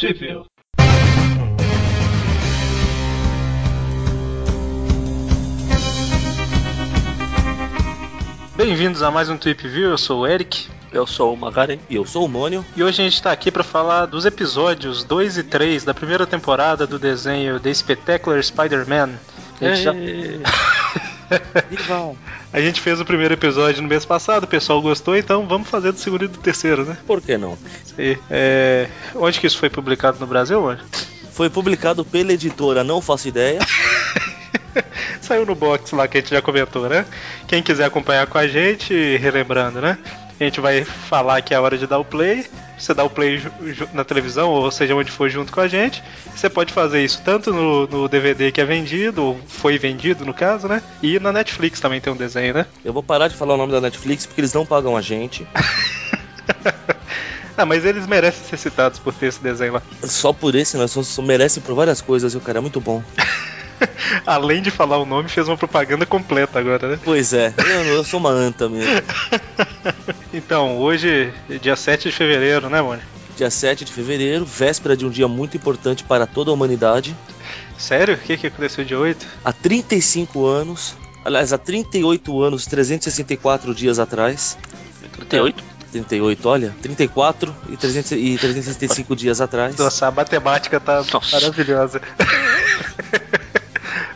Sheffield. Bem-vindos a mais um Trip View, eu sou o Eric. Eu sou o Magaren. E eu sou o Mônio. E hoje a gente está aqui para falar dos episódios 2 e 3 da primeira temporada do desenho The Spectacular Spider-Man. A gente já- A gente fez o primeiro episódio no mês passado, o pessoal gostou, então vamos fazer do segundo e do terceiro, né? Por que não? Aí. É, Onde que isso foi publicado no Brasil, mano? Foi publicado pela editora Não Faço Ideia. Saiu no box lá que a gente já comentou, né? Quem quiser acompanhar com a gente, relembrando, né? A gente vai falar que é a hora de dar o play. Você dá o play na televisão, ou seja, onde for junto com a gente. Você pode fazer isso tanto no, no DVD que é vendido, ou foi vendido no caso, né? E na Netflix também tem um desenho, né? Eu vou parar de falar o nome da Netflix porque eles não pagam a gente. ah, mas eles merecem ser citados por ter esse desenho lá. Só por esse, nós só, só merece por várias coisas e o cara é muito bom. Além de falar o nome, fez uma propaganda completa agora, né? Pois é, eu, eu sou uma anta mesmo. Então, hoje, dia 7 de fevereiro, né, mano? Dia 7 de fevereiro, véspera de um dia muito importante para toda a humanidade. Sério? O que, que aconteceu dia 8? Há 35 anos, aliás, há 38 anos, 364 dias atrás. 38? 38, olha, 34 e, 300, e 365 dias atrás. Nossa, a matemática tá Nossa. maravilhosa.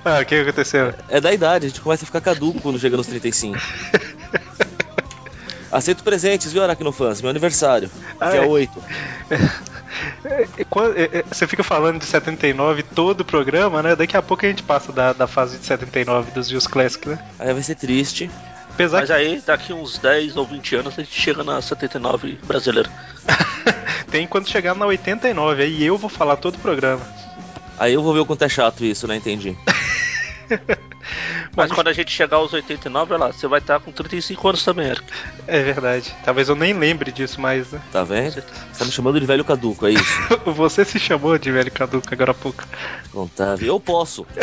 ah, o que aconteceu? É da idade, a gente começa a ficar caduco quando chega nos 35. Aceito presentes, viu, Aracnofãs? Meu aniversário, Ah, dia é? 8. E quando- é, é, Você fica falando de 79 todo o programa, né? Daqui a pouco a gente passa da, da fase de 79 dos Views Classic, né? Aí vai ser triste. Apesar Mas aí, daqui uns 10 ou 20 anos, a gente chega na 79 brasileira. que tem quando chegar na 89, aí eu vou falar todo o programa. Aí eu vou ver o quanto é chato isso, né? Entendi. Mas quando a gente chegar aos 89, olha lá, você vai estar com 35 anos também, Eric. É verdade. Talvez eu nem lembre disso mais, né? Tá vendo? Você tá me chamando de velho caduco, é isso? Você se chamou de velho caduco agora há pouco. Não tá, eu posso.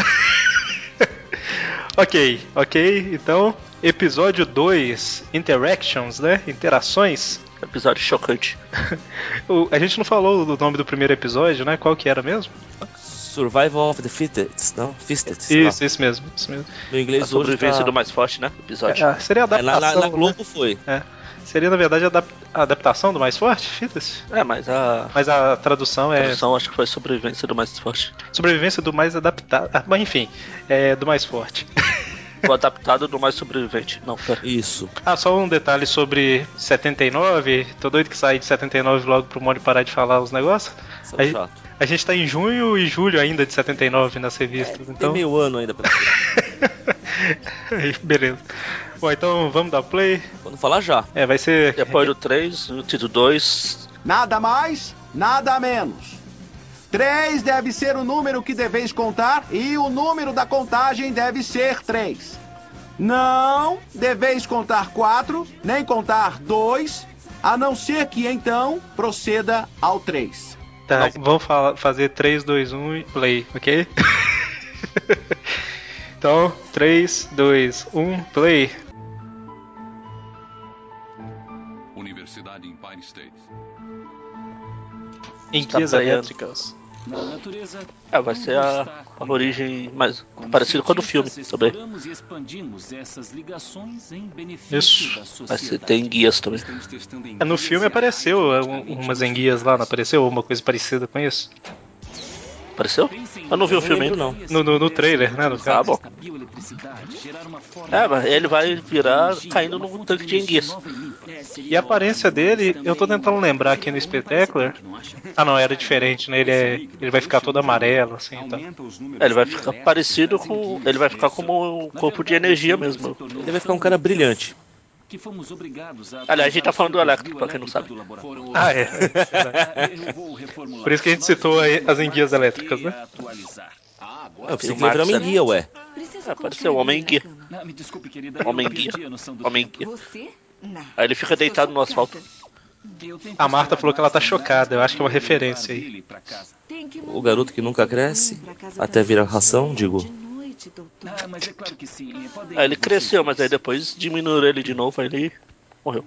Ok, ok. Então, episódio 2, Interactions, né? Interações. Episódio chocante. O- a gente não falou do nome do primeiro episódio, né? Qual que era mesmo? Survival of the Fittest, não? Fittest. Isso, isso mesmo. Isso mesmo. No A inglês hoje sobrevivência tá... do mais forte, né? Episódio. É, seria a É, na, adaptação. na, na né? Globo foi. É. Seria, na verdade, a adap- a adaptação do mais forte, Fitas? É, mas a Mas a tradução é tradução acho que foi sobrevivência do mais forte. sobrevivência do mais adaptado. Ah, mas enfim, é do mais forte. O adaptado do mais sobrevivente. Não, pera. Isso. Ah, só um detalhe sobre 79. Tô doido que sair de 79 logo pro Mônio parar de falar os negócios. Isso é Aí- chato. A gente tá em junho e julho ainda de 79 nas revistas, Tem então. meio ano ainda pra Beleza. Bom, então vamos dar play. Quando falar já. É, vai ser. Depois do 3, no título 2, Nada mais, nada menos. Três deve ser o número que deveis contar e o número da contagem deve ser três. Não deveis contar quatro, nem contar dois, a não ser que então proceda ao três. Tá, vamos falar- fazer 3, 2, 1 e play, ok? então, 3, 2, 1, play. Universidade Empire State. Em Tá guias é, vai ser a, a origem mais parecida com a do filme também. Exploramos e expandimos essas ligações em benefício Isso. da Vai ser, tem guias também. É, no filme apareceu é, um- praticamente umas enguias lá, não apareceu? Uma coisa parecida com isso? Apareceu? Eu não vi o filme ainda. não. No- no- no trailer, né, no caso. Ah, bom. É, mas ele vai virar caindo num tanque de enguias. nova e a aparência dele, eu tô tentando lembrar aqui no Spectacular. Ah, não, era diferente, né? Ele, é, ele vai ficar todo amarelo, assim, então. Números É, ele vai ficar parecido com. Ele vai ficar como um corpo de energia mesmo. Ele vai ficar um cara brilhante. Que fomos obrigados a Aliás, a gente tá falando do elétrico, pra quem não sabe. Ah, é. é. Eu. Por isso que a gente citou aí as enguias elétricas, né? Ah, Eu agora. pensei que ele Marcos é- menguia, ué. É, apareceu o Homem Guia. Não, me desculpe, querida. Homem eu guia. Homem guia. Aí ele fica deitado no asfalto. Eu A Marta falou que ela tá chocada, eu acho que é uma referência aí. O garoto que nunca cresce, até virar ração, digo. Noite, doutor. Ah, mas é claro que sim. Podem Aí ele ir cresceu, mas aí depois diminuiu ele de novo, aí ele morreu.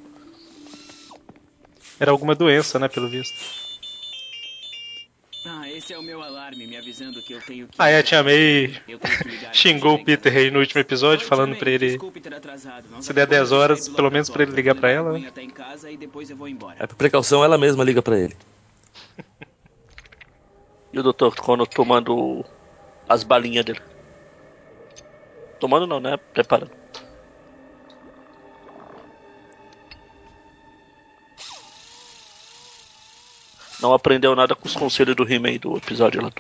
Era alguma doença, né, pelo visto. esse é o meu alarme me avisando que eu tenho que. Ah, é, a Tia May xingou o de Peter aí no último episódio, Oi, falando pra ele. desculpe ter atrasado. Nós se der 10 acabamos de horas, pelo menos pra ele ligar pra ela, né? Cunha até em casa e depois eu vou embora. É por precaução, ela mesma liga pra ele. E o Dr. Connor tomando as balinhas dele. Tomando não, né? Preparando. Não aprendeu nada com os conselhos do He-Man do episódio lá.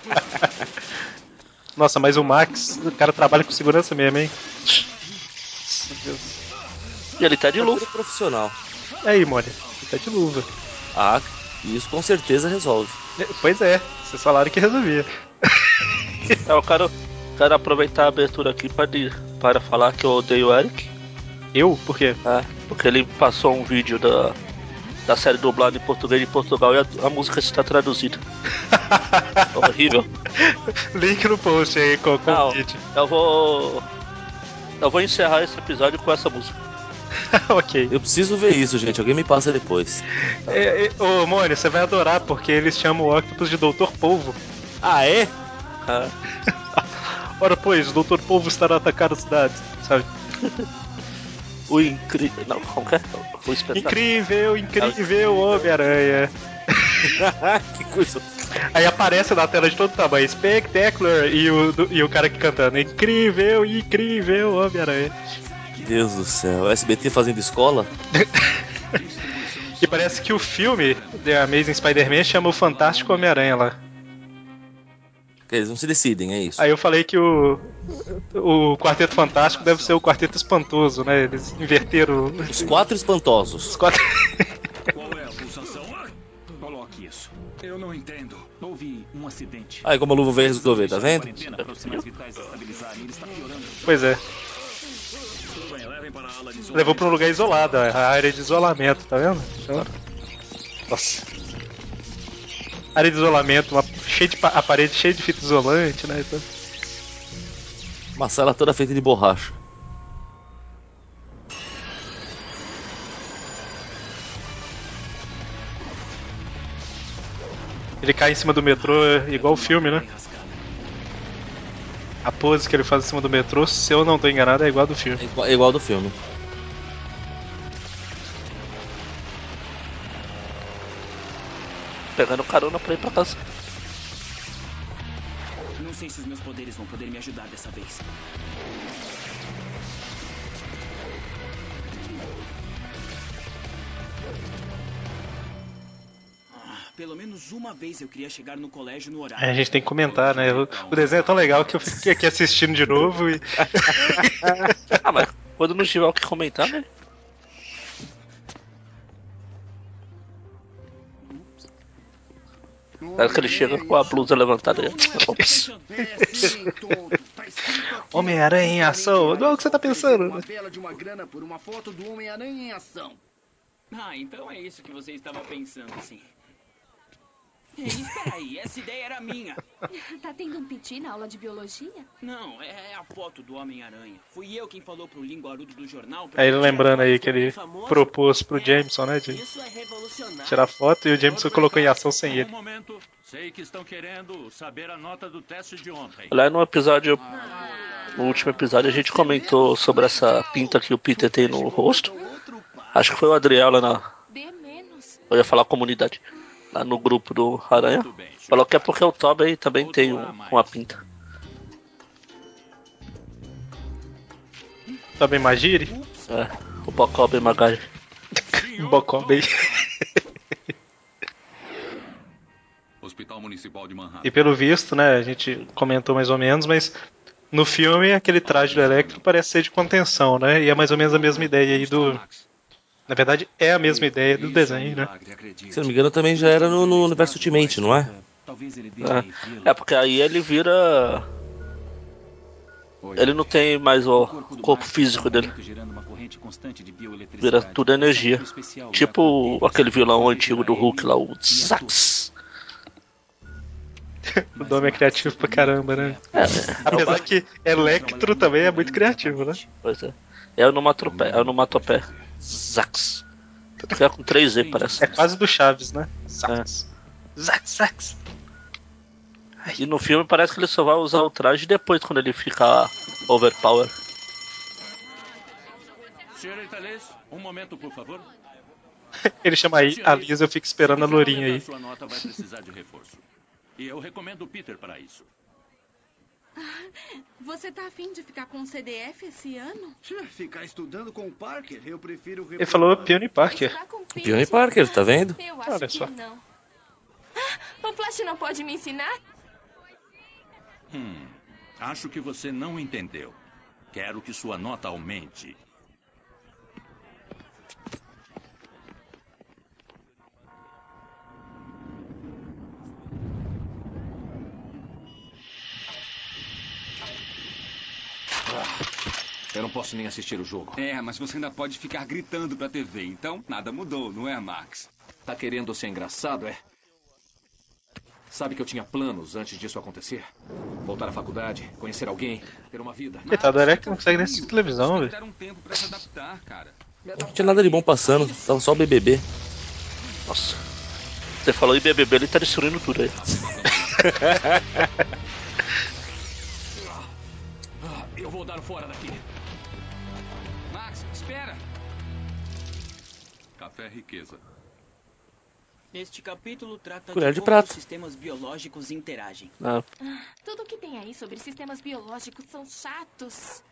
Nossa, mas o Max, o cara trabalha com segurança mesmo, hein? Meu Deus. E ele tá de luva. Profissional. E aí, Mônica? Ele tá de luva. Ah, isso com certeza resolve. É, Pois é, vocês falaram que resolvia. É, eu quero, quero aproveitar a abertura aqui para, para falar que eu odeio o Eric. Eu? Por quê? É, porque ele passou um vídeo da, da série dublada em português de Portugal e a, a música está traduzida. Horrível. Link no post aí com, com Não, o vídeo. eu vou. Eu vou encerrar esse episódio com essa música. ok. Eu preciso ver isso, gente. Alguém me passa depois. É, é, ô, Mônica, você vai adorar porque eles chamam o Octopus de Doutor Polvo. Ah, é? É, Ora, pois, o Doutor Polvo estará atacando a cidade, sabe? o incrível. Não, como que é? O espetáculo. Incrível, incrível Homem-Aranha. que coisa. Aí aparece na tela de todo tamanho, Spectacular, e o, e o cara aqui cantando, incrível, incrível Homem-Aranha. Deus do céu. SBT fazendo escola? E parece que o filme The Amazing Spider-Man chama o Fantástico Homem-Aranha lá. Eles não se decidem, é isso. Aí eu falei que o, o Quarteto Fantástico deve ser o Quarteto Espantoso, né? Eles inverteram Os quatro espantosos. os quatro. Qual é a pulsação? Coloque isso. Eu não entendo. Houve um acidente. Aí como a luva veio resolver, tá vendo? Para. Pois é. Para Levou pra um lugar isolado, a área de isolamento, tá vendo? Então- Nossa. Área de isolamento, uma, cheia de a parede cheia de fita isolante, né? Então, Uma sala toda feita de borracha. ele cai em cima do metrô é igual o filme, né? A pose que ele faz em cima do metrô, se eu não tô enganado, é igual do filme. É igual, é igual do filme. Pegando carona pra ir pra casa. Não sei se os meus poderes vão poder me ajudar dessa vez. Ah, Pelo menos uma vez eu queria chegar no colégio no horário. É, a gente tem que comentar, né? O, o desenho é tão legal que eu fiquei aqui assistindo de novo e. Ah, mas quando não tiver o que comentar, né? Que ele chega com a blusa levantada. É. Tá aqui. Homem-Aranha em ação. Não é o que você tá pensando, Uma né? bela de uma grana por uma foto do Homem-Aranha em ação. Ah, então é isso que você estava pensando, sim. Ei, espera aí, essa ideia era minha. Tá tendo um piti na aula de biologia? Não, é a foto do Homem-Aranha. Fui eu quem falou pro linguarudo do jornal. pra Aí ele lembrando aí que ele famoso. propôs pro Jameson, né? De Isso é revolucionário. tirar foto e o Jameson colocou em ação sem Um ele. momento. Sei que estão querendo saber a nota do teste de ontem. Lá no episódio. No último episódio a gente comentou sobre essa pinta que o Peter tem no rosto. Acho que foi o Adriel lá na. Eu ia falar comunidade. Lá no grupo do Aranha. Falou que é porque o Tobey também tem um- uma pinta. Também Magiri? É, o Bocob e Magari. Bocob. Hospital Municipal de Manhattan. E pelo visto, né, a gente comentou mais ou menos, mas no filme aquele traje do Electro parece ser de contenção, né? E é mais ou menos a mesma ideia aí do. Na verdade, é a mesma ideia do desenho, né? Se não me engano, também já era no, no universo Ultimate, não é? É, é porque aí ele vira. Ele não tem mais o corpo físico dele. Vira tudo energia. Tipo aquele vilão antigo do Hulk lá, o Zax. O nome é criativo pra caramba, né? É, Apesar que Electro também é muito criativo, né? Pois é. É o nomatopé. É o nomatopé. Zax. Fica com 3 Z, parece. É quase do Chaves, né? Sax. Zax, Zax. E no filme parece que ele só vai usar o traje depois, quando ele fica overpower. Senhorita Liz, um momento, por favor. Ele chama aí a Liz, eu fico esperando a lourinha aí. Sua nota vai precisar de reforço. E eu recomendo o Peter para isso. Você tá afim de ficar com um CDF esse ano? Ficar estudando com o Parker, eu prefiro... Ele falou Peony Parker. Pete? Peony Parker, tá vendo? Eu acho Olha que só. não. Ah, O Flash não pode me ensinar? Hum, acho que você não entendeu. Quero que sua nota aumente. Eu não posso nem assistir o jogo. É, mas você ainda pode ficar gritando pra TV, então nada mudou, não é, Max? Tá querendo ser engraçado, é? Sabe que eu tinha planos antes disso acontecer? Voltar à faculdade, conhecer alguém, ter uma vida. Coitado do Eric não consegue nem assistir televisão, velho. Um tempo pra se adaptar, cara. Não tinha nada de bom passando, tava só o BBB. Nossa. Você falou em BBB, ele tá destruindo tudo aí. Eu vou dar fora daqui. Max, espera! Café riqueza. Este capítulo trata Colher de de como prata. os sistemas biológicos interagem. Ah, Tudo que tem aí sobre sistemas biológicos são chatos.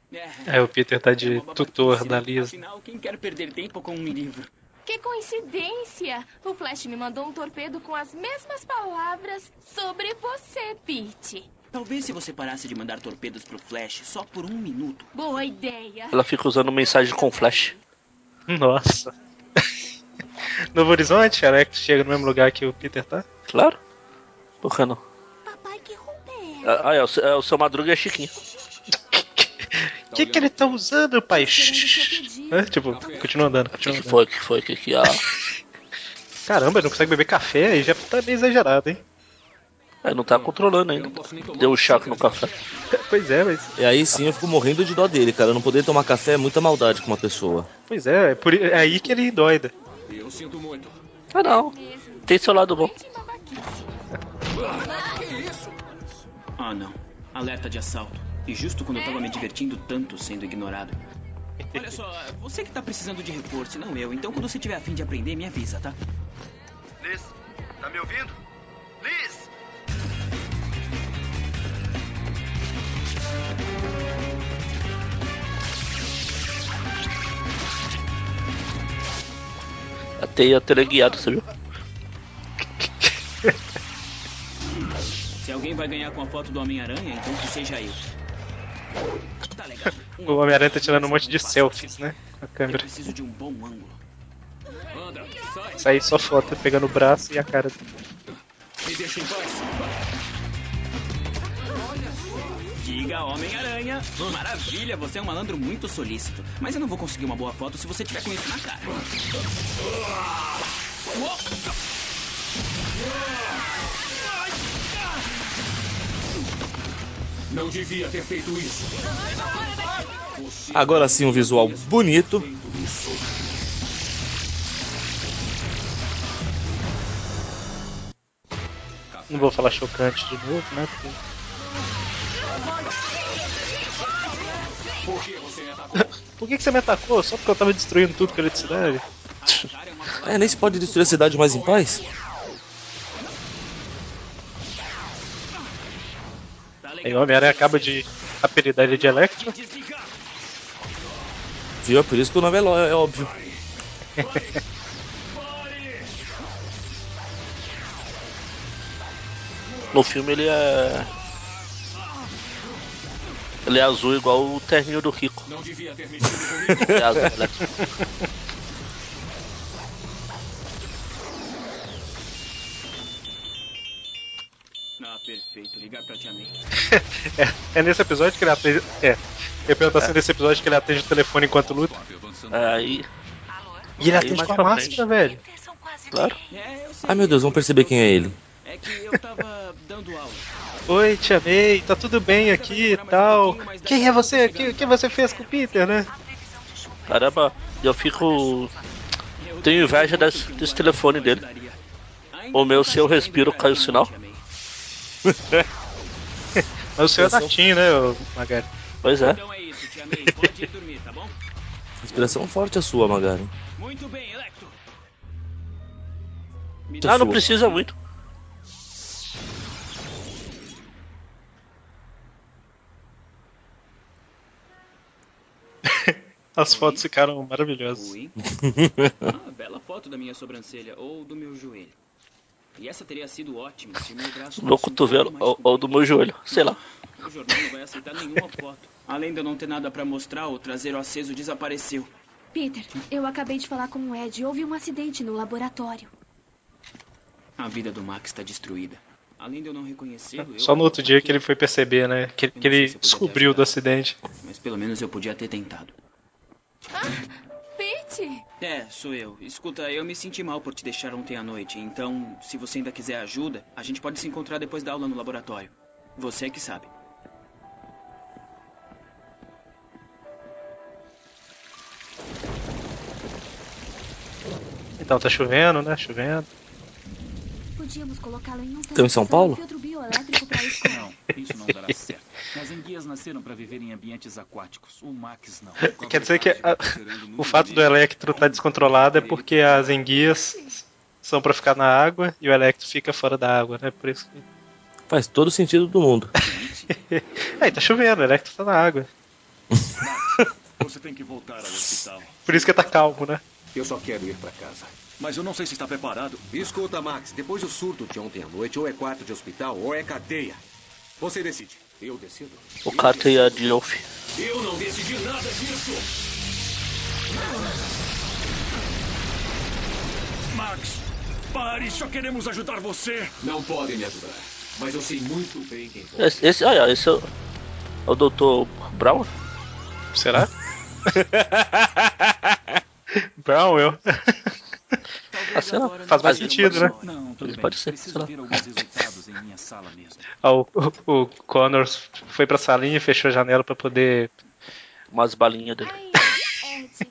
É, o Peter tá de É tutor babaquice, da né? Liz. Afinal, quem quer perder tempo com um livro? Que coincidência! O Flash me mandou um torpedo com as mesmas palavras sobre você, Pete. Talvez se você parasse de mandar torpedos pro Flash só por um minuto. Boa ideia. ela fica usando mensagem com flash. Nossa. Novo Horizonte, Alex chega no mesmo lugar que o Peter tá. Claro. Por que não? Papai, que roupa é essa? Ah, é, o, seu- é o seu Madruga e a Chiquinha. O que, que ele tá usando, pai? É, tipo, continua andando, O que, que foi? O que foi? Que que ah, Caramba, ele não consegue beber café, aí já tá meio exagerado, hein? É, não tá controlando ainda. Deu um choque no café. Pois é, mas. E aí sim eu fico morrendo de dó dele, cara. Não poder tomar café é muita maldade com uma pessoa. Pois é, é, por, é aí que ele doida. Eu sinto muito. Ah não. Tem seu lado bom. Ah, não. Alerta de assalto. E justo quando eu tava me divertindo tanto sendo ignorado. Olha só, você que tá precisando de reforço, não eu. Então quando você tiver afim de aprender, me avisa, tá? Liz, tá me ouvindo? Liz! A teia teleguiada, você viu? Se alguém vai ganhar com a foto do Homem-Aranha, então que seja eu. Tá legal. O Homem-Aranha tá tirando um monte de selfies, né? Com a Eu câmera. preciso de um bom ângulo. Anda, sai, Isso aí só foto pegando o braço e a cara. me deixa em paz. Diga Homem-Aranha. Maravilha, você é um malandro muito solícito. Mas eu não vou conseguir uma boa foto se você tiver com isso na cara. Não devia ter feito isso. Agora sim um visual bonito. Não vou falar chocante de novo, né? Porque Por que você me atacou? Por que, que você me atacou? Só porque eu tava destruindo tudo com eletricidade? É, nem se pode destruir a cidade mais em paz. Aí o Homem-Aranha acaba de apelidar ele de Electro. Viu? É por isso que o nome é, é óbvio. No filme ele é. Ele é azul igual o terninho do Rico. Não devia ter mexido comigo. É azul, elétrico. Ah, perfeito. Ligar pra Tia May. É, é nesse episódio que ele atende. É. Eu ia perguntar se é nesse episódio que ele atende o telefone enquanto luta. Aí. E ele atende com a máscara, frente. velho. Claro. É. Ai meu Deus, vamos perceber quem é ele. É que eu tava dando aula. Oi, Tia May, tá tudo bem aqui e tal. Quem é você? O que, que você fez com o Peter, né? Caramba, eu fico. Tenho inveja desse- desse telefone dele. O meu, se eu respiro, cai o sinal. Mas o seu é da TIM, né, Magari? Pois é. Então é isso, tia May. Pode ir dormir, tá bom? Inspiração forte a sua, Magari. Muito bem, Electro. Ah, não precisa muito. As fotos ficaram maravilhosas. Oi? Ah, bela foto da minha sobrancelha ou do meu joelho. E essa teria sido ótima se o meu braço um cotovelo ou, ou do meu joelho, sei lá. O jornal não vai aceitar nenhuma foto. Além de eu não ter nada pra mostrar, o traseiro aceso desapareceu. Peter, eu acabei de falar com o Ed. Houve um acidente no laboratório. A vida do Max está destruída. Além de eu não reconhecê-lo, eu Só no outro dia que ele foi perceber, né? Que, que ele descobriu do acidente. Mas pelo menos eu podia ter tentado. Pete! É, sou eu. Escuta, eu me senti mal por te deixar ontem à noite. Então, se você ainda quiser ajuda, a gente pode se encontrar depois da aula no laboratório. Você é que sabe. Então tá chovendo, né? Chovendo. Podíamos colocá-lo em um Estão em São Paulo? filtro bioelétrico para. Não, isso não dará certo. As enguias nasceram para viver em ambientes aquáticos. O Max não. Quer dizer que a- o fato do Electro estar descontrolado é porque as enguias são pra ficar na água e o Electro fica fora da água, né? Por isso que. Faz todo sentido do mundo. Aí tá chovendo, o Electro tá na água. Você tem que voltar ao hospital. Por isso que tá calmo, né? Eu só quero ir pra casa. Mas eu não sei se está preparado. Escuta, Max, depois do surto de ontem à noite, ou é quarto de hospital ou é cadeia. Você decide. Eu decido. O Carter e a Dilf. Eu não decidi nada disso. Max, pare, só queremos ajudar você. Não podem me ajudar. Mas eu sei muito bem quem pode. Esse, esse, olha, esse é o, é o Dr. Brown? Será? Brown, eu. Sei lá. Faz mais sentido, né? Não, tudo bem. Pode ser, sei Preciso lá. ver alguns resultados em minha sala mesmo. Ah, o, o, o Connors foi pra salinha e fechou a janela pra poder. Umas balinhas dele. Ai, Ed,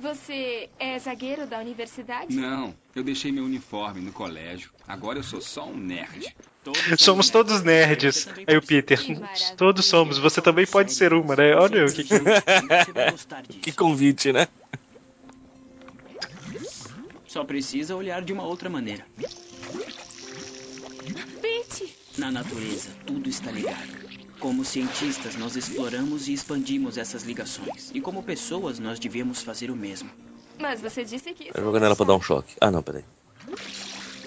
você é zagueiro da universidade? Não, eu deixei meu uniforme no colégio. Agora eu sou só um nerd. Somos todos nerds. Aí o Peter. Todos somos. Você também pode ser uma, né? Olha o que que. Que convite, né? Só precisa olhar de uma outra maneira. Pete! Na natureza, tudo está ligado. Como cientistas, nós exploramos e expandimos essas ligações. E como pessoas, nós devemos fazer o mesmo. Mas você disse que isso Vai jogando ela pra dar um choque. Ah, não, peraí.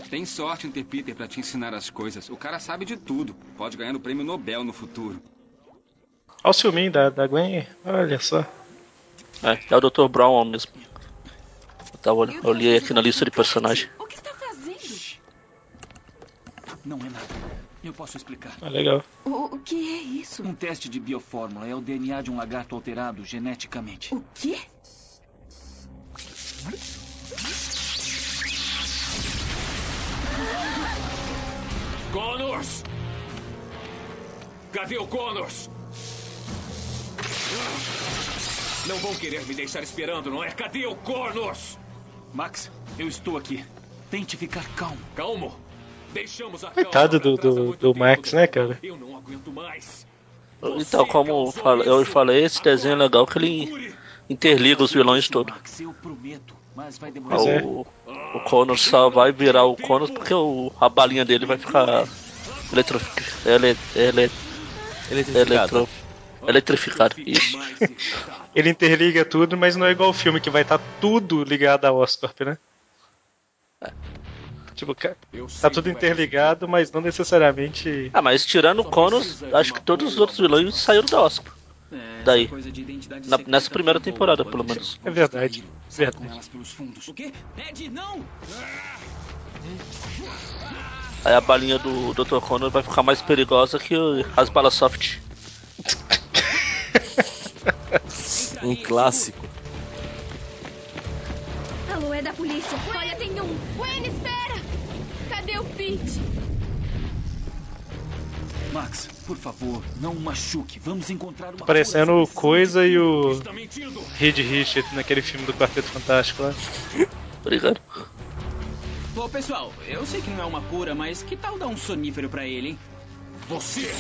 Tem sorte em ter Peter pra te ensinar as coisas. O cara sabe de tudo. Pode ganhar o prêmio Nobel no futuro. Olha o ciúminho da, da Gwen. Olha só. É, é o Dr. Brown mesmo. Eu, tava, eu olhei aqui na lista de personagem. O que está fazendo? Não é nada. Eu posso explicar. Ah, legal. O, o que é isso? Um teste de biofórmula é o DNA de um lagarto alterado geneticamente. O quê? Connors! Cadê o Connors? Não vão querer me deixar esperando, não é? Cadê o Connors? Max, eu estou aqui. Tente ficar calmo. Calmo? Deixamos a Coitado do, do, do Max, né, cara? Eu não aguento mais. Então, como eu falei, esse desenho é legal que ele interliga os vilões todos. Max, eu prometo, mas vai Ah, demorar. Pois é. O, o Connors só vai virar o Connors porque o, a balinha dele vai ficar eletro, ele, ele, Eletrificada. eletro, eletrificado. Isso. Ele interliga tudo, mas não é igual o filme que vai estar tudo ligado a Oscorp, né? Tipo, ca- tá tudo interligado, mas não necessariamente. Ah, mas tirando o Connors, acho que todos os outros vilões saíram da Oscar. É, Daí. Na- nessa primeira boa, temporada, pelo menos. É verdade. Verdade. elas pelos fundos. O quê? Ed, não! Aí a balinha do Dr. Connor vai ficar mais perigosa que o- as balas soft. Um clássico. Alô, é da polícia. Olha, tem um. Gwen, espera! Cadê o Pete? Max, por favor, não machuque. Vamos encontrar uma Parecendo o Coisa e o Está mentindo. Reed Richards naquele filme do Quarteto Fantástico lá. Obrigado. Bom, pessoal, eu sei que não é uma cura, mas que tal dar um sonífero pra ele, hein? Você!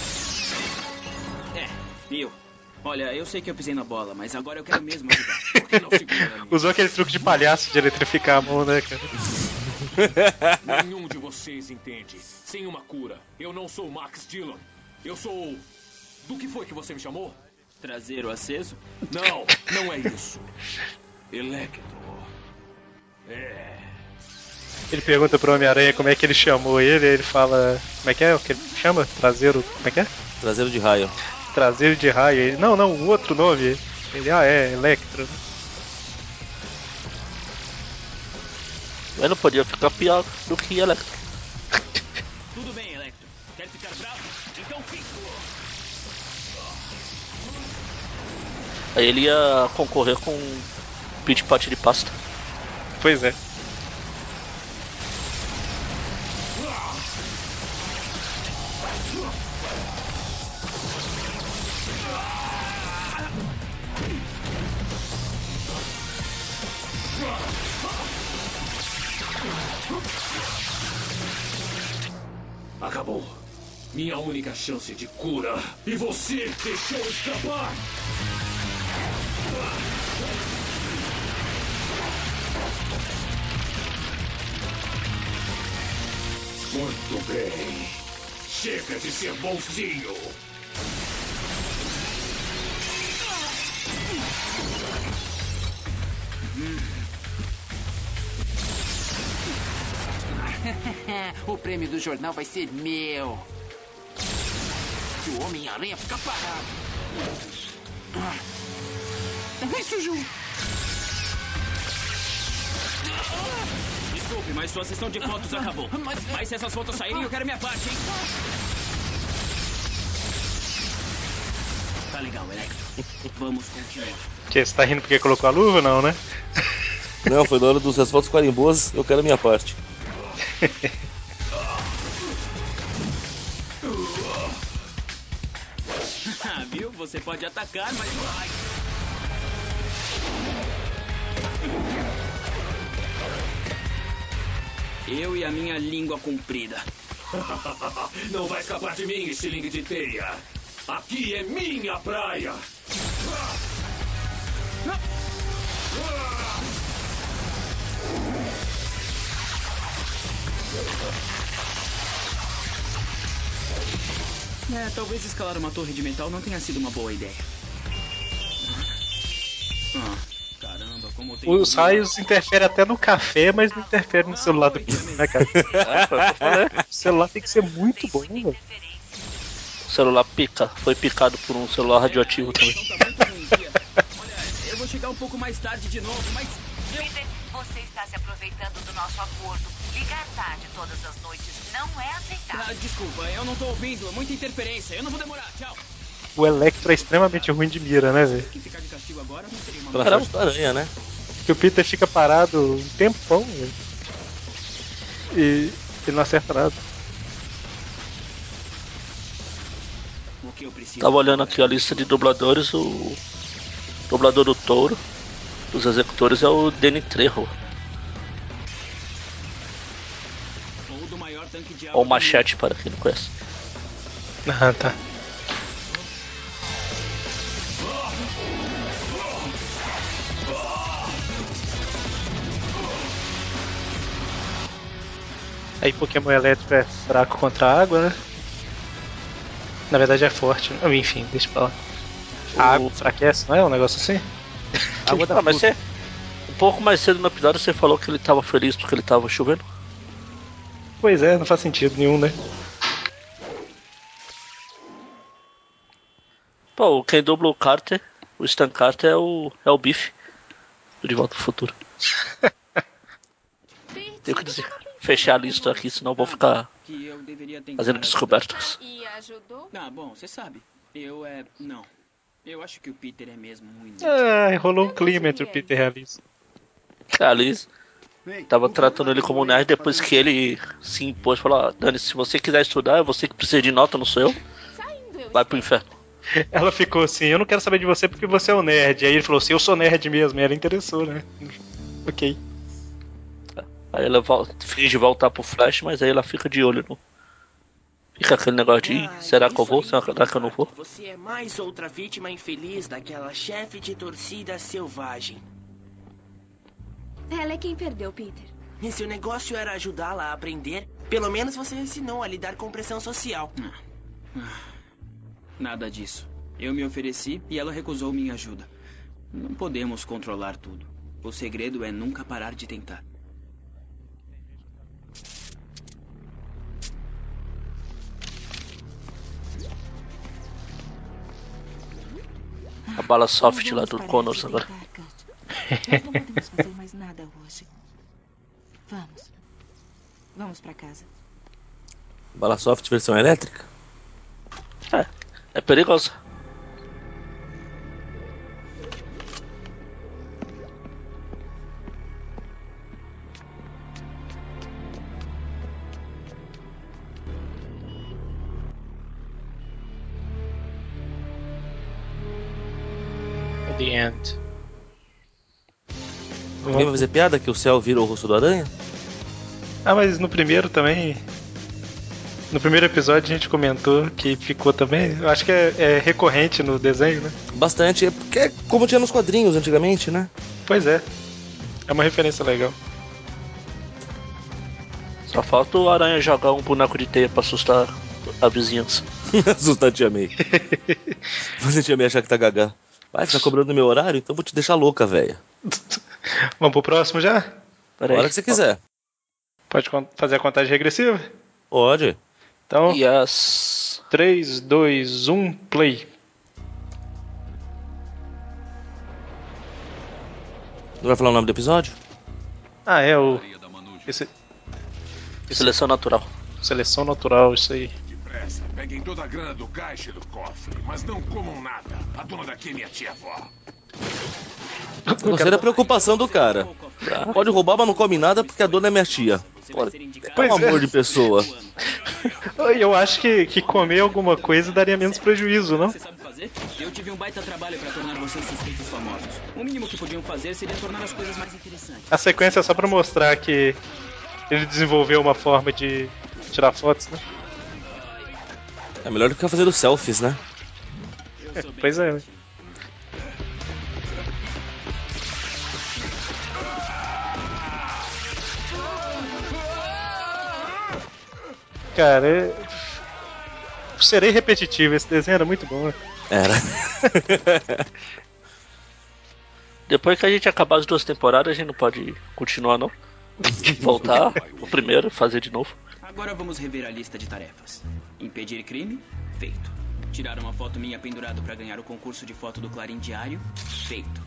É, eu. Olha, eu sei que eu pisei na bola, mas agora eu quero mesmo ajudar. Por que não segura a mim? Usou aquele truque de palhaço de eletrificar a mão, né, cara? Nenhum de vocês entende. Sem uma cura, eu não sou Max Dillon. Eu sou. Do que foi que você me chamou? Traseiro aceso? Não, não é isso. Electro. É. Ele pergunta pro Homem-Aranha como é que ele chamou ele, aí ele fala. Como é que é? O que ele chama? Traseiro. Como é que é? Traseiro de raio. Traseiro de raio. Ele, não, não, o outro nome. Ele, ah, é, Electro. Mas não podia ficar pior do que Electro. Tudo bem, Electro. Quer ficar bravo? Então fica. Aí ele ia concorrer com pit pot de pasta. Pois é. Minha única chance de cura. E você deixou escapar! Muito bem. Chega de ser bonzinho. o prêmio do jornal vai ser meu. O Homem-Aranha ficar parado. Ah. Ai, sujo. Desculpe, mas sua sessão de fotos acabou. Mas- Mas se essas fotos saírem, eu quero minha parte, hein? Tá legal, Electro. Vamos continuar. Que, você tá rindo porque colocou a luva, não, né? Não, foi na hora dos as fotos ficarem boas, eu quero a minha parte. Você pode atacar, mas vai. Eu e a minha língua comprida. Não vai escapar de mim, estilingue de teia. Aqui é minha praia. É, talvez escalar uma torre de metal não tenha sido uma boa ideia. Ah, caramba, como tem. Os raios interferem até no café, mas não interferem no celular do Peter, né, cara? O celular tem que ser muito bom, velho. O celular pica, foi picado por um celular radioativo também. Tá. Olha, eu vou chegar um pouco mais tarde de novo, mas. Eu... Você está se aproveitando do nosso acordo. Ligar tarde todas as noites não é aceitável. Ah, desculpa, eu não tô ouvindo. É muita interferência. Eu não vou demorar. Tchau. O Electro é extremamente ruim de mira, né, velho? Seria uma da aranha, né? Que o Peter fica parado um tempão, velho. E ele não acerta nada. Tava olhando aqui a lista de dubladores, o dublador do touro, dos executores é o Danny Trejo, Ou Machete para quem não conhece. Ah, tá. Aí Pokémon elétrico é fraco contra a água, né? Na verdade é forte. né? Enfim, deixa pra lá. A água enfraquece, não é? Um negócio assim? Água da Ah, mas você, um pouco mais cedo no episódio você falou que ele tava feliz porque ele tava chovendo. Pois é, não faz sentido nenhum, né? Pô, quem dubla o Carter, o Stan Carter é o, é o Biff, do De Volta pro Futuro. Tenho que dizer, fechar a lista aqui, senão eu vou ficar fazendo descobertas. E ajudou? Ah, bom, você sabe. Eu é. Não. Eu acho que o Peter é mesmo ruim. Ah, rolou um clima entre o Peter e a Alice. A Alice tava tratando ele como nerd depois que ele se impôs e falou: "Ó, Dani, se você quiser estudar, é você que precisa de nota, não sou eu. Vai pro inferno. Ela ficou assim, eu não quero saber de você porque você é o nerd. Aí ele falou assim, eu sou nerd mesmo. E ela interessou, né? Ok. Aí ela volta, finge voltar pro Flash, mas aí ela fica de olho no. Fica aquele negócio de será que eu vou, será que eu não vou? Você é mais outra vítima infeliz daquela chefe de torcida selvagem. Ela é quem perdeu, Peter. E se o negócio era ajudá-la a aprender, pelo menos você ensinou a lidar com pressão social. Nada disso. Eu me ofereci e ela recusou minha ajuda. Não podemos controlar tudo. O segredo é nunca parar de tentar. A bala soft lá do Connors agora. Não podemos fazer mais nada hoje. Vamos. Vamos pra casa. Bala soft versão elétrica? É, é perigoso. The End. Alguém vai fazer piada que o céu vira o rosto do aranha? Ah, mas no primeiro também. No primeiro episódio a gente comentou que ficou também. Eu acho que é, é recorrente no desenho, né? Bastante, é porque é como tinha nos quadrinhos antigamente, né? Pois é. É uma referência legal. Só falta o aranha jogar um boneco de teia pra assustar a vizinhança. Assustar a tia May. Fazer a tia May achar que tá gaga. Vai, tá cobrando meu horário? Então vou te deixar louca, velha. Vamos pro próximo já? A hora que você quiser. Pode fazer a contagem regressiva? Pode. Então, Yes. 3, 2, 1, play. Não vai falar o nome do episódio? Ah, é o. Esse... Seleção natural. Seleção natural, isso aí. Peguem toda a grana do caixa e do cofre, mas não comam nada. A dona daqui é minha tia-avó. Gostei da preocupação do cara. Pode roubar, mas não come nada porque a dona é minha tia. Pô, É um amor de pessoa. Eu acho que, que comer alguma coisa daria menos prejuízo, não? fazer? Eu tive um baita trabalho pra tornar vocês suspeitos famosos. O mínimo que podiam fazer seria tornar as coisas mais interessantes. A sequência é só pra mostrar que ele desenvolveu uma forma de tirar fotos, né? É melhor do que ficar fazendo selfies, né? É, pois é. Cara, é... serei repetitivo, esse desenho era muito bom. Era. Depois que a gente acabar as duas temporadas, a gente não pode continuar, não. Voltar o primeiro, fazer de novo. Agora vamos rever a lista de tarefas. Impedir crime? Feito. Tirar uma foto minha pendurado pra ganhar o concurso de foto do Clarim Diário? Feito.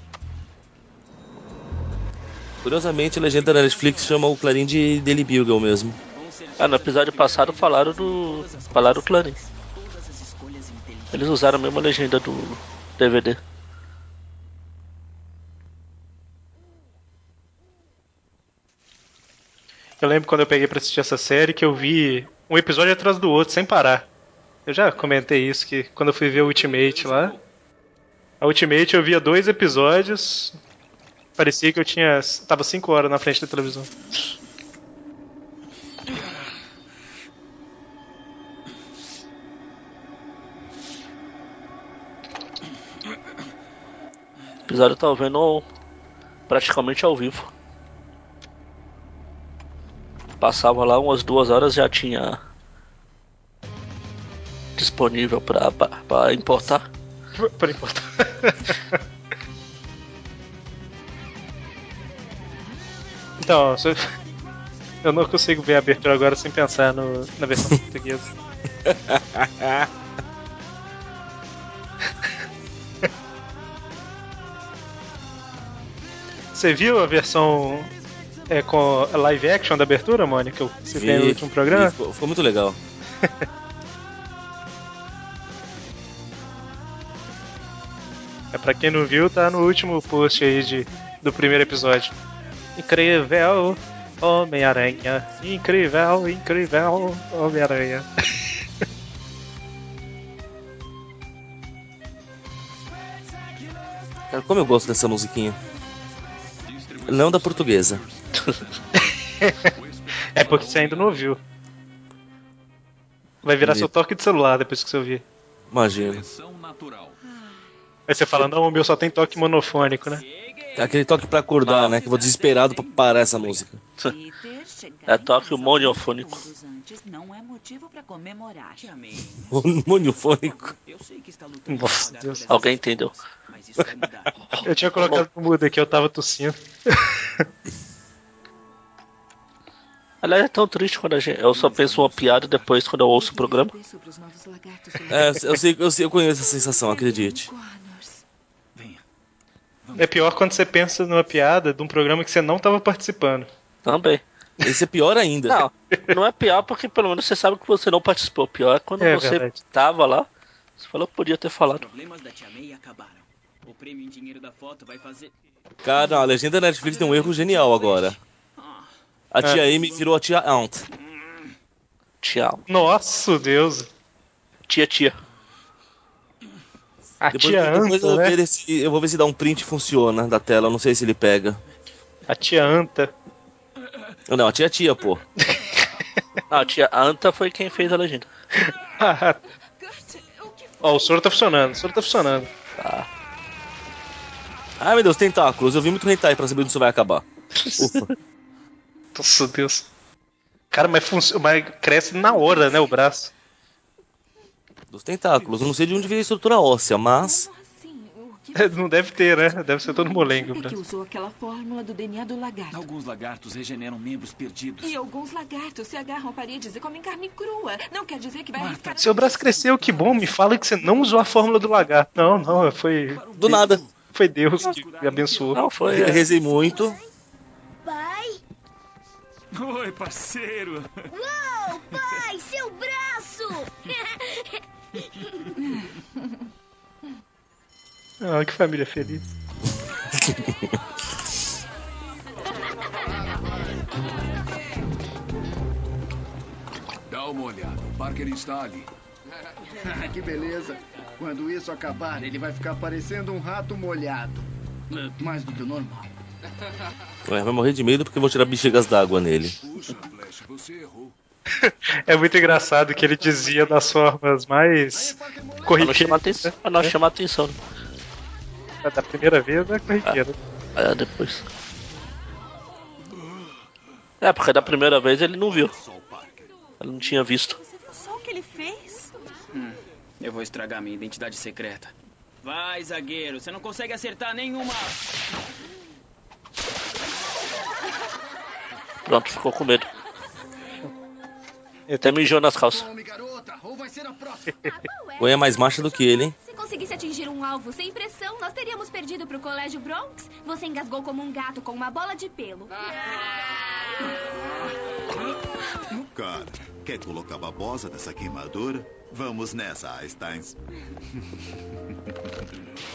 Curiosamente, a legenda da Netflix chama o Clarim de Daily Bugle mesmo. Ah, no episódio passado falaram do. falaram do Clarim. Eles usaram a mesma legenda do DVD. Eu lembro quando eu peguei pra assistir essa série que eu vi um episódio atrás do outro, sem parar. Eu já comentei isso, que quando eu fui ver o Ultimate lá. A Ultimate eu via dois episódios. Parecia que eu tinha. tava cinco horas na frente da televisão. O episódio tava vendo praticamente ao vivo. Passava lá umas duas horas já tinha disponível pra, pra, pra importar. Pra importar. então, eu não consigo ver a abertura agora sem pensar no- na versão portuguesa. Você viu a versão é, com live action da abertura, Mônica? que eu citei no último programa? ficou, ficou muito legal. É, pra quem não viu, tá no último post aí de, do primeiro episódio. Incrível Homem-Aranha. Incrível, incrível Homem-Aranha. Cara, como eu gosto dessa musiquinha. Não da portuguesa. É porque você ainda não ouviu. Vai virar seu toque de celular depois que você ouvir. Imagina. Aí você fala, não, o meu só tem toque monofônico, né? É aquele toque pra acordar, né? Que eu vou desesperado pra parar essa música. É toque monofônico. Não é motivo pra comemorar. Monofônico. Nossa, Deus. Alguém entendeu? Eu tinha colocado no mudo aqui, eu tava tossindo. Aliás, é tão triste quando a gente. Eu só penso uma piada depois quando eu ouço o programa. É, eu sei, eu sei, eu conheço essa sensação, acredite. É pior quando você pensa numa piada de um programa que você não tava participando. Também. Esse é pior ainda. Não, não é pior porque pelo menos você sabe que você não participou. Pior é quando É você verdade. tava lá. Você falou que podia ter falado. problemas da Tia May acabaram. O prêmio em dinheiro da foto vai fazer. Cara, a legenda da Netflix tem um erro genial agora. A tia Amy virou a tia Aunt. Tchau. Nossa, Deus. Tia, tia. A Depois, tia depois Anta, eu, vou né? ver se, eu vou ver se dá um print e funciona da tela. Não sei se ele pega. A tia Anta. Não, a tia tia, pô. Ah, a tia Anta foi quem fez a legenda. Ó, o soro tá funcionando, o soro tá funcionando. Tá. Ai meu Deus, tentáculos. Eu vi muito hentai pra saber onde isso vai acabar. Ufa. Nossa, Deus. Cara, mas, func- mas cresce na hora, né, o braço. Dos tentáculos. Eu não sei de onde veio a estrutura óssea, mas. Não deve ter, né? Deve ser todo molengo. o Por que usou aquela fórmula do DNA do lagarto? Alguns lagartos regeneram membros perdidos. E alguns lagartos se agarram a paredes e comem carne crua. Não quer dizer que vai arriscar... Seu braço cresceu, que bom. Me fala que você não usou a fórmula do lagarto. Não, não, foi. Do nada. Foi Deus que me abençoou. Não, foi. Eu rezei muito. Pai? Oi, parceiro. Uou, pai, seu braço! Ah, que família feliz. Dá uma olhada. O Parker está ali. que beleza. Quando isso acabar, ele vai ficar parecendo um rato molhado. Mais do que o normal. Ué, vai morrer de medo porque eu vou tirar bexigas d'água nele. Puxa, Flash, você errou. É muito engraçado que ele dizia das formas mais Pra não chamar atenção. Pra não chamar atenção. Da primeira vez é corriqueira. É, depois. É, porque da primeira vez ele não viu. Ele não tinha visto. Só o que ele fez? Hum, eu vou estragar minha identidade secreta. Vai, zagueiro. Você não consegue acertar nenhuma. Pronto, ficou com medo. Até mijou nas calças. Gwen é mais macha do que ele, hein? Se conseguisse atingir um alvo sem pressão, nós teríamos perdido pro Colégio Bronx. Você engasgou como um gato com uma bola de pelo. Cara, quer colocar babosa nessa queimadura? Vamos nessa, Einsteins.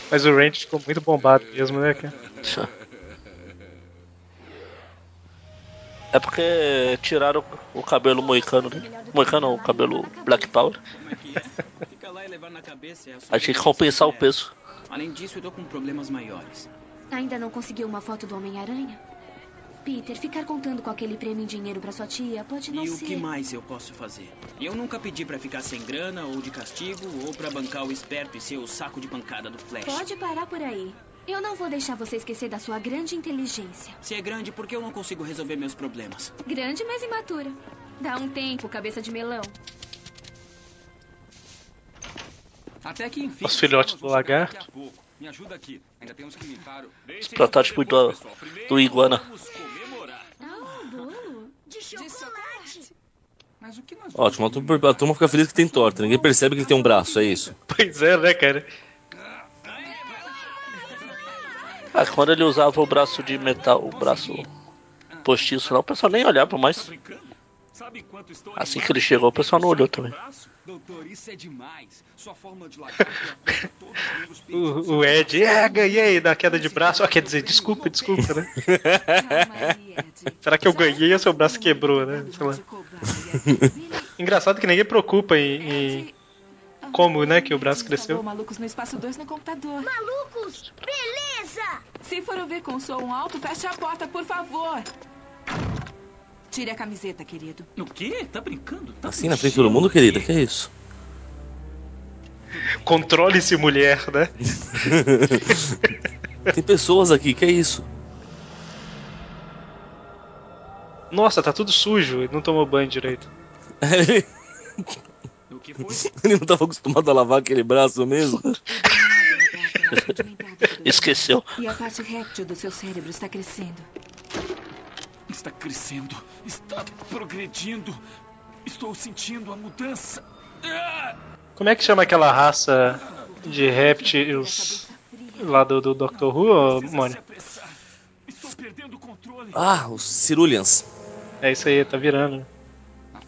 Mas o Range ficou muito bombado mesmo, né, cara? É porque tiraram o cabelo moicano dele. Moicano não, o cabelo Black Power. Fica lá e levar na cabeça. É a A gente tem que compensar o peso. Além disso, eu tô com problemas maiores. Ainda não conseguiu uma foto do Homem-Aranha? Peter, ficar contando com aquele prêmio em dinheiro pra sua tia pode não E o ser. que mais eu posso fazer? Eu nunca pedi pra ficar sem grana ou de castigo ou pra bancar o esperto e ser o saco de pancada do Flash. Pode parar por aí. Eu não vou deixar você esquecer da sua grande inteligência. Se é grande, por que eu não consigo resolver meus problemas? Grande, mas imatura. Dá um tempo, cabeça de melão. Até que enfim. Os filhotes do lagarto. Me ajuda aqui. Ainda temos que limpar o. Os protótipos do, do Iguana. Ah, bolo de chocolate. Mas o que nós Ótimo, a turma, a turma fica feliz que tem torta. Ninguém percebe que ele tem um braço, é isso. Pois é, né, cara? Ah, quando ele usava o braço de metal, o braço postiço lá, o pessoal nem olhava mais. Assim que ele chegou, o pessoal não olhou também. É O, o Ed, é, ganhei da queda de braço. Ah, quer dizer, desculpa, desculpa, né? Será que eu ganhei ou seu braço quebrou, né? Sei lá. Engraçado que ninguém preocupa em, em como, né, que o braço cresceu. Malucos no Espaço 2 no computador. Malucos, beleza! Se for ver com som alto, feche a porta, por favor. Tire a camiseta, querido. O quê? Tá brincando? Tá Assim na frente de todo mundo, querida? Que é isso? Controle-se, mulher, né? Tem pessoas aqui, que é isso? Nossa, tá tudo sujo. Ele não tomou banho direito. Que foi? Ele não tava acostumado a lavar aquele braço mesmo? Esqueceu. E a parte réptil do seu cérebro está crescendo. Está crescendo. Está progredindo. Estou sentindo a mudança. Como é que chama aquela raça de répteis lá do, do Doctor Who, ô, Mônica? Estou perdendo o controle. Ah, os Cirulians. É isso aí, tá virando.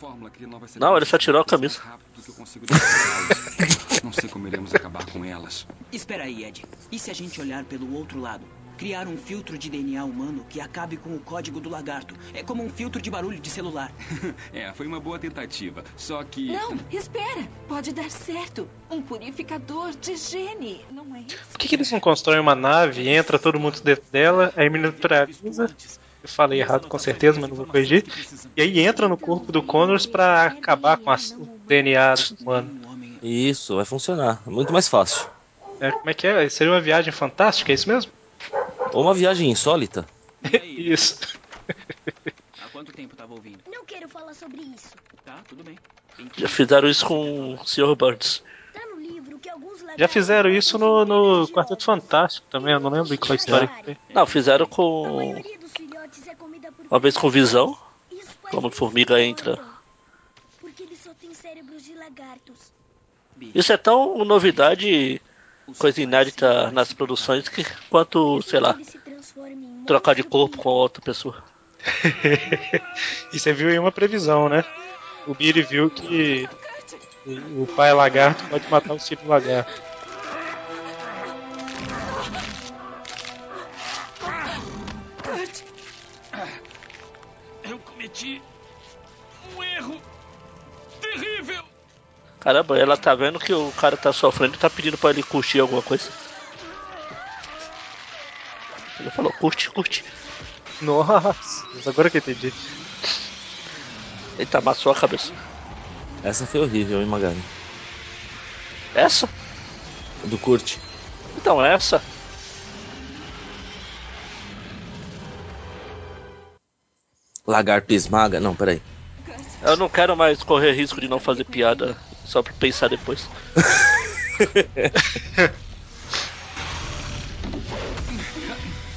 A fórmula que não vai ser Não, ele só tirou a camisa. do que eu consigo derrotá-las. Não sei como iremos acabar com elas. Espera aí, Ed. E se a gente olhar pelo outro lado? Criar um filtro de DNA humano que acabe com o código do lagarto. É como um filtro de barulho de celular. É, foi uma boa tentativa. Só que. Não, espera. Pode dar certo. Um purificador de gene, não é isso? Por que, que eles não constroem uma nave e entra todo mundo dentro dela, aí miniaturaliza? Eu falei errado com certeza, mas não vou corrigir. E aí entra no corpo do Connors pra acabar com a- o DNA humano. Isso, vai funcionar. Muito mais fácil. É, como é que é? Seria uma viagem fantástica, é isso mesmo? Ou uma viagem insólita. isso. Há quanto tempo tava ouvindo? Não quero falar sobre isso. Tá, tudo bem. Já fizeram isso com o Sr. Burns. Tá Já fizeram isso no, no Quarteto Fantástico também, eu não lembro qual a história que foi. Não, fizeram com. Uma vez com visão. Como a formiga entra. Porque eles só têm cérebros de lagartos. Isso é tão novidade, coisa inédita nas produções, que quanto, sei lá, trocar de corpo com outra pessoa. e você viu aí uma previsão, né? O Billy viu que o pai lagarto pode matar o filho lagarto. Cometi um erro terrível. Caramba, ela tá vendo que o cara tá sofrendo e tá pedindo pra ele curtir alguma coisa. Ele falou, curte, curte. Nossa, agora que eu entendi. Eita, amassou a cabeça. Essa foi horrível, hein, Magari? Essa? Do Kurt. Então, essa. Lagarto esmaga? Não, peraí. Eu não quero mais correr risco de não fazer piada só pra pensar depois.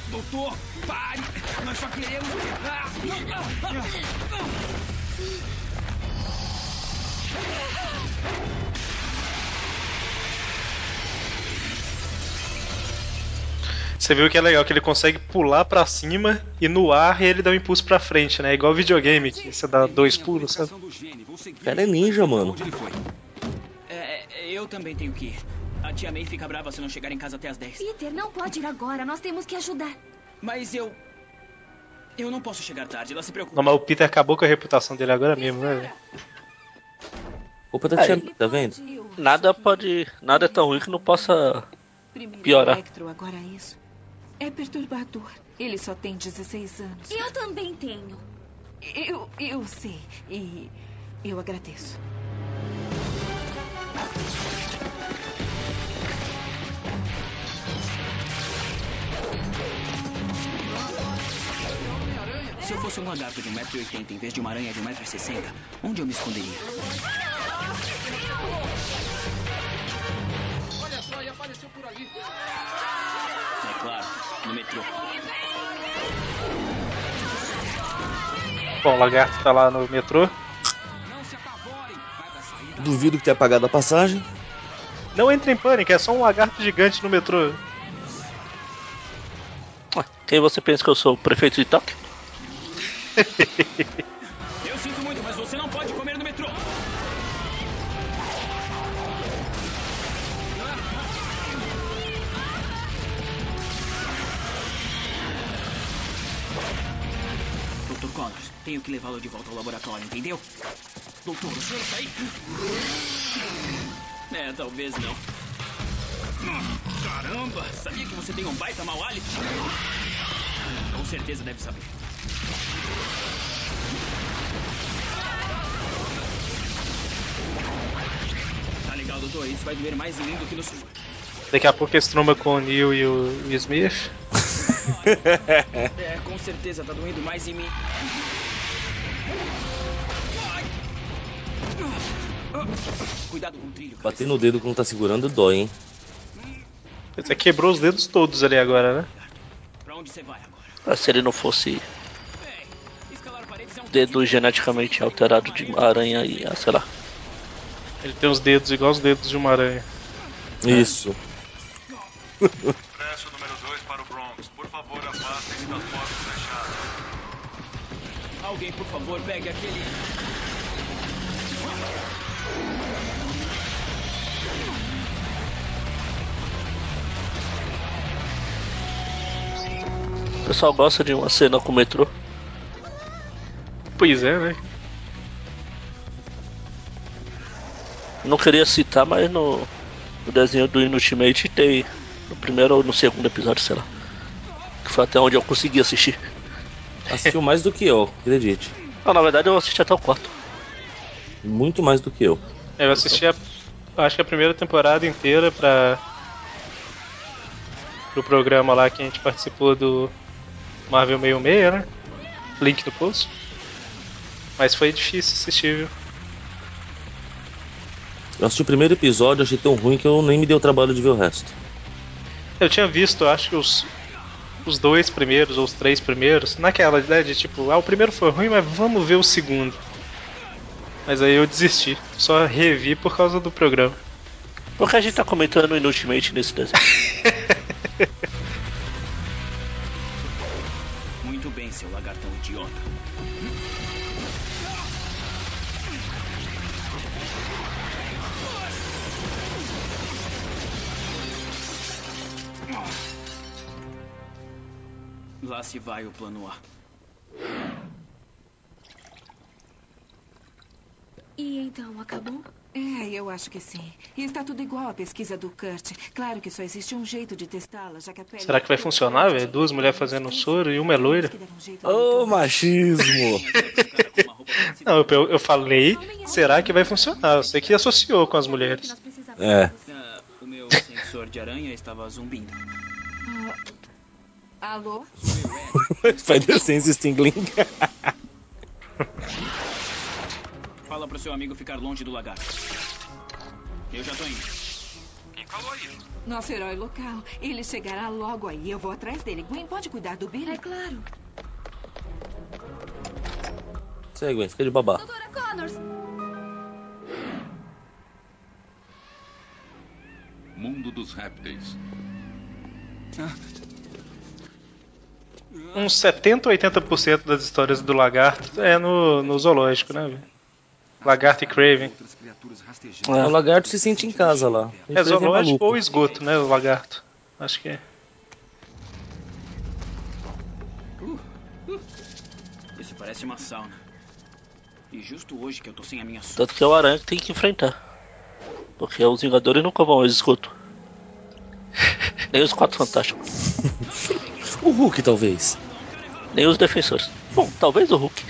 Doutor, pare! Nós só queremos. Você viu que é legal que ele consegue pular pra cima e no ar ele dá um impulso pra frente, né? Igual videogame, que você dá dois pulos, sabe? O cara é ninja, mano. É, eu também tenho que ir. A tia May fica brava se não chegar em casa até as 10. Peter, não pode ir agora. Nós temos que ajudar. Mas eu. Eu não posso chegar tarde, ela se preocupa. Não, mas o Peter acabou com a reputação dele agora mesmo, né? velho? Culpa da É. tia May, tá vendo? Nada pode. Nada é tão ruim que não possa Primeiro piorar. É perturbador. Ele só tem 16 anos. Eu também tenho. Eu, eu sei. E eu agradeço. Se eu fosse um lagarto de 1,80m em vez de uma aranha de 1,60m, onde eu me esconderia? Olha só, e apareceu por ali. Metrô. Bom, o lagarto tá lá no metrô. Duvido que tenha pagado a passagem. Não entre em pânico, é só um lagarto gigante no metrô. Quem você pensa que eu sou? O prefeito de Tóquio? Tenho que levá-lo de volta ao laboratório, entendeu? Doutor, o senhor está aí? É, talvez não. Caramba! Sabia que você tem um baita mau hálito? Com certeza deve saber. Tá legal, doutor. Isso vai doer mais em mim do que no suor. Daqui a pouco eles trombam com o Neil e o Smith. é, com certeza tá doendo mais em mim. Cuidado com o trilho. Bater no dedo quando tá segurando dói, hein? Você quebrou os dedos todos ali agora, né? Pra onde você vai agora? Ah, Se ele não fosse dedo geneticamente alterado de uma aranha e, ah, sei lá. Ele tem os dedos igual os dedos de uma aranha. Isso. Expresso número 2 para o Bronx. Por favor, afastem-se portas fechadas. Alguém, por favor, pegue aquele. O pessoal gosta de uma cena com o metrô. Pois é, né? Não queria citar, mas no, no desenho do Inultimate tem. No primeiro ou no segundo episódio, sei lá. Que foi até onde eu consegui assistir. Assistiu mais do que eu, acredite. Não, na verdade eu assisti até o quarto. Muito mais do que eu. Eu assisti a, acho que a primeira temporada inteira pra. pro programa lá que a gente participou do Marvel 66, né? Link no post. Mas foi difícil assistir, viu? Eu assisti o primeiro episódio, achei tão ruim que eu nem me dei o trabalho de ver o resto. Eu tinha visto, acho que os, os dois primeiros ou os três primeiros, naquela ideia de tipo, ah, o primeiro foi ruim, mas vamos ver o segundo. Mas aí eu desisti, só revi por causa do programa. Por que a gente tá comentando inutilmente nesse desenho? Muito bem, seu lagartão Lá se vai o plano A. E então, acabou? É, eu acho que sim. E está tudo igual à pesquisa do Kurt. Claro que só existe um jeito de testá-la, já que a pele... Será que vai funcionar, velho? Duas mulheres fazendo soro e uma é loira. Ô, machismo! Não, eu, eu falei, será que vai funcionar? Você que associou com as mulheres. É. Ah, o meu sensor de aranha estava zumbindo. Ah, alô? Spider Sense Stingling. Fala pro seu amigo ficar longe do lagarto. Eu já tô indo. Quem falou isso? Nosso herói local. Ele chegará logo aí. Eu vou atrás dele. Gwen, pode cuidar do Billy? É claro. Segue, Gwen, fica de babá. Doutora Connors! Mundo dos répteis. Uns 70 ou 80% das histórias do lagarto é no, no zoológico, né? Lagarto e Craven. O lagarto se sente em casa lá. É zoológico ou esgoto, né, o lagarto. Acho que é. Isso parece uma sauna. E justo hoje que eu tô sem a minha. Tanto que é o aranha que tem que enfrentar. Porque os Vingadores nunca vão ao esgoto. Nem os Quatro Fantásticos. O Hulk, talvez. Nem os Defensores. Bom, talvez o Hulk.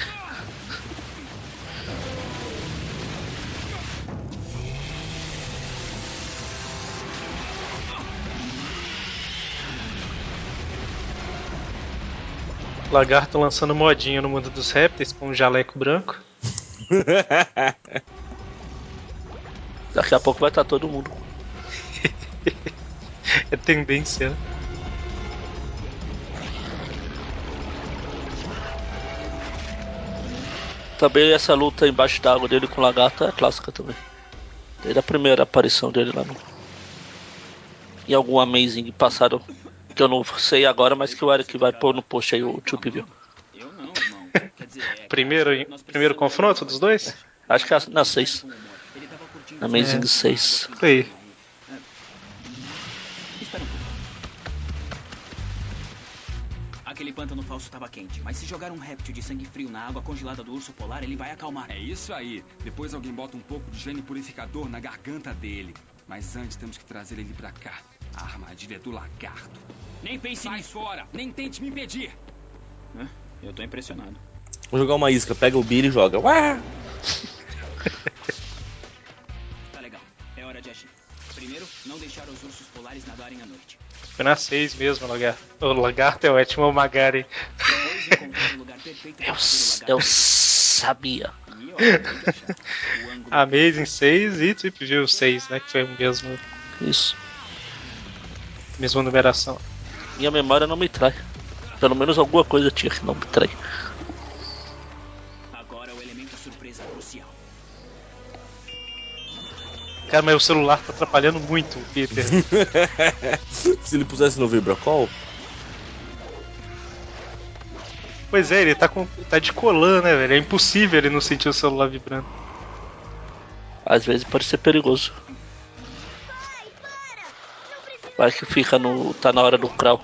Lagarto lançando modinha no mundo dos répteis com um jaleco branco. Daqui a pouco vai estar todo mundo. é tendência, né? Também essa luta embaixo d'água dele com o lagarto é clássica também. Desde a primeira aparição dele lá no. Em algum Amazing passado. Que eu não sei agora, mas que o Eric vai pôr no post aí o Chup viu. Primeiro, primeiro confronto dos dois? Acho que é na 6. Amazing É. 6. Aí. Aquele pântano falso estava quente, mas se jogar um réptil de sangue frio na água congelada do urso polar, ele vai acalmar. É isso aí. Depois alguém bota um pouco de gene purificador na garganta dele. Mas antes temos que trazer ele pra cá. A armadilha do lagarto. Nem pense Sai nisso. fora! Nem tente me impedir! Eu tô impressionado. Vou jogar uma isca, pega o Billy e joga. Ué! Tá legal. É hora de agir. Primeiro, não deixar os ursos polares nadarem à noite. Foi na 6 mesmo, o lagarto. O lagarto é ótimo, o Magari. Depois, encontrar o lugar perfeito para Eu, eu sabia. Amazing 6 e Trip View 6, né? Que foi o mesmo, Isso. mesma numeração. Minha memória não me trai. Pelo menos alguma coisa tinha que não me trai. Cara, mas o celular tá atrapalhando muito o Peter. Se ele pusesse no Vibracall, pois é, ele tá, com, tá de colã, né, velho? É impossível ele não sentir o celular vibrando. Às vezes pode ser perigoso. Vai que fica no. tá na hora do crawl.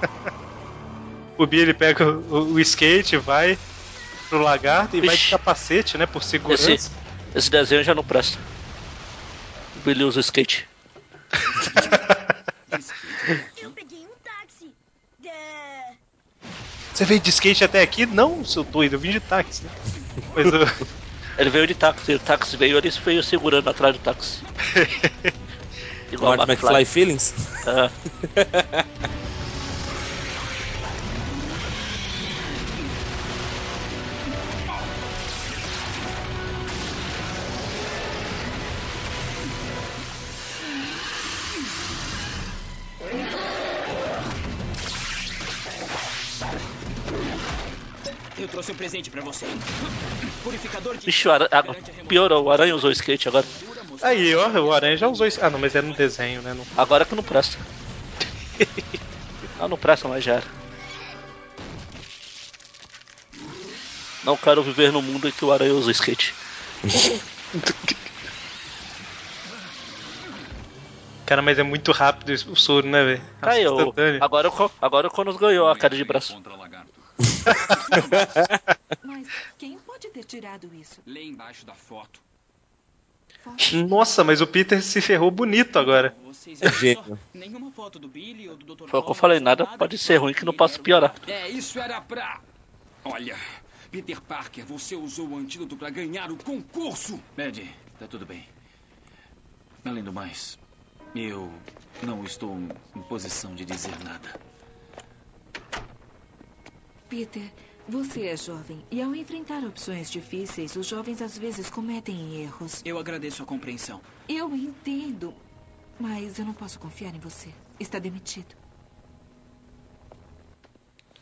O Bi ele pega o, o skate, vai pro lagarto e vai de capacete, né? Por segurança. Esse, esse desenho já não presta. O Billy usa skate. Eu peguei um táxi. Você veio de skate até aqui? Não, seu doido, eu vim de táxi. Mas eu... Ele veio de táxi, o táxi veio, ele veio segurando atrás do táxi. Igual Marty McFly Feelings? É. trouxe um presente pra você. Purificador de. Ara... ah, piorou, o Aranha usou skate agora. Aí, ó, o Aranha já usou isso. Ah, não, mas é no desenho, né? No... Agora que não presta. não, não presta mais já era. Não quero viver no mundo em que o Aranha usa skate. Cara, mas é muito rápido o soro, né, velho? Aí, eu, agora, agora o Conos ganhou a queda de braço. Mas quem pode ter tirado isso? Lê embaixo da foto. Nossa, mas o Peter se ferrou bonito agora. É gênio. só? Nenhuma foto do Billy ou do Dr. Foi o que eu falei, nada pode ser ruim que não possa piorar. É, isso era pra. Olha, Peter Parker, você usou o antídoto pra ganhar o concurso. Ed, tá tudo bem. Além do mais, eu não estou em posição de dizer nada. Peter, você é jovem e ao enfrentar opções difíceis, os jovens às vezes cometem erros. Eu agradeço a compreensão. Eu entendo, mas eu não posso confiar em você. Está demitido.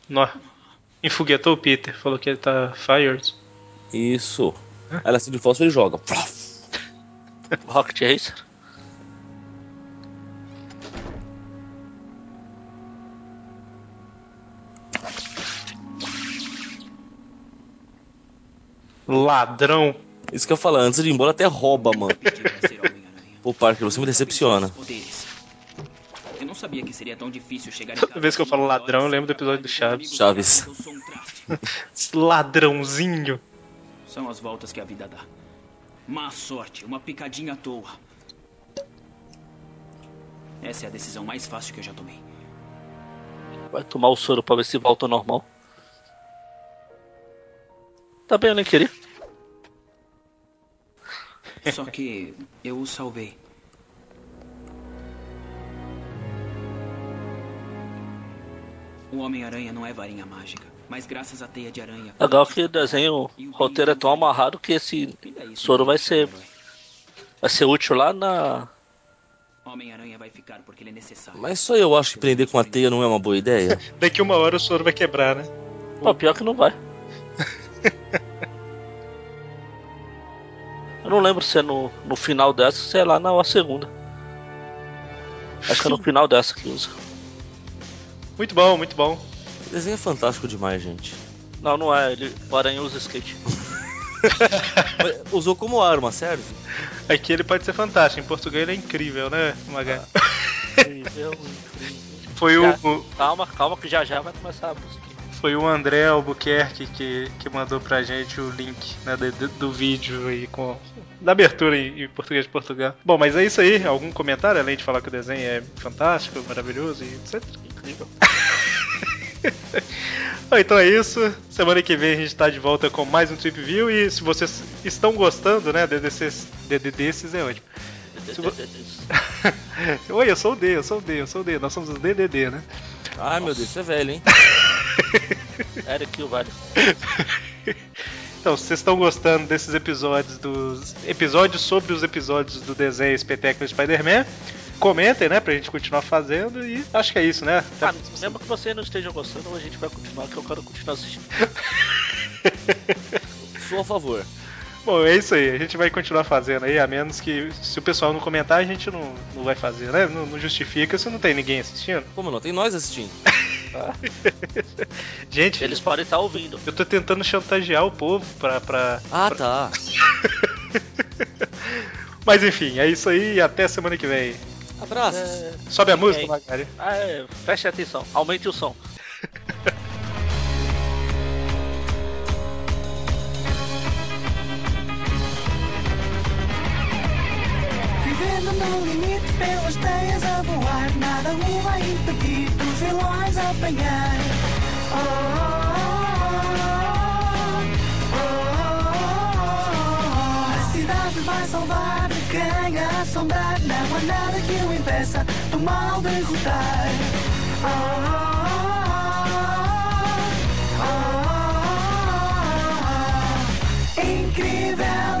Nó. Enfoguetou o Peter, falou que ele tá fired. Isso. Ela acende o fósforo e joga. Rocket Racer. Ladrão. Isso que eu falo, antes de ir embora até rouba, mano. Pô, Parker, você me decepciona. Eu não sabia que seria tão difícil chegar em Toda vez que eu falo ladrão, eu lembro do episódio do Chaves. Chaves. Eu sou um traste. Ladrãozinho. São as voltas que a vida dá. Má sorte, uma picadinha à toa. Essa é a decisão mais fácil que eu já tomei. Vai tomar o soro pra ver se volta ao normal. Tá bem, eu nem queria. Só que eu o salvei. O Homem-Aranha não é varinha mágica, mas graças à teia de aranha. Legal que o desenho, o roteiro é tão amarrado que esse soro vai ser. Vai ser útil lá na. Homem-Aranha vai ficar porque ele é necessário. Mas só eu acho que prender com a teia não é uma boa ideia. Daqui uma hora o soro vai quebrar, né? Pô, pior que não vai. Eu não lembro se é no, no final dessa ou se é lá na segunda. Acho que é no final dessa que usa. Muito bom, muito bom. O desenho é fantástico demais, gente. Não, não é. Ele, o Aranha usa skate. Usou como arma, serve? Aqui ele pode ser fantástico, em português ele é incrível, né, Maga? Incrível, incrível. Foi o, Já- o- Calma, calma que já já vai começar a música. Foi o André Albuquerque que, que mandou pra gente o link né, do, do- vídeo aí com da abertura em, em português de Portugal. Bom, mas é isso aí. Algum comentário além de falar que o desenho é fantástico, maravilhoso e etc. Incrível. Então é isso. Semana que vem a gente tá de volta com mais um Trip View. E se vocês estão gostando, né? DDCs, DDDs é ótimo. Vo... Oi, eu sou o D, eu sou o D, eu sou o D. Nós somos os DDD, né? Ai, meu Deus, você é velho, hein? Era aqui o vale. Então, se vocês estão gostando desses episódios dos episódios sobre os episódios do desenho espetáculo Spider-Man, comentem, né, pra gente continuar fazendo e acho que é isso, né? Ah, mesmo que você não esteja gostando, a gente vai continuar, que eu quero continuar assistindo. Sou a favor. Bom, é isso aí. A gente vai continuar fazendo aí, a menos que se o pessoal não comentar, a gente não, não vai fazer, né? Não, não justifica se não tem ninguém assistindo. Como não? Tem nós assistindo. gente. Eles podem estar ouvindo. Eu tô tentando chantagear o povo pra. pra ah, pra... tá. Mas enfim, é isso aí e até semana que vem. Abraço. É... Sobe a música, Magari. Ah, é. Preste atenção, aumente o som. no limite pelas teias a voar. Nada o vai impedir dos vilões apanhar oh, oh, oh, vai salvar de quem a assombrar. Não há nada que o impeça do mal derrotar. Incrível, incrível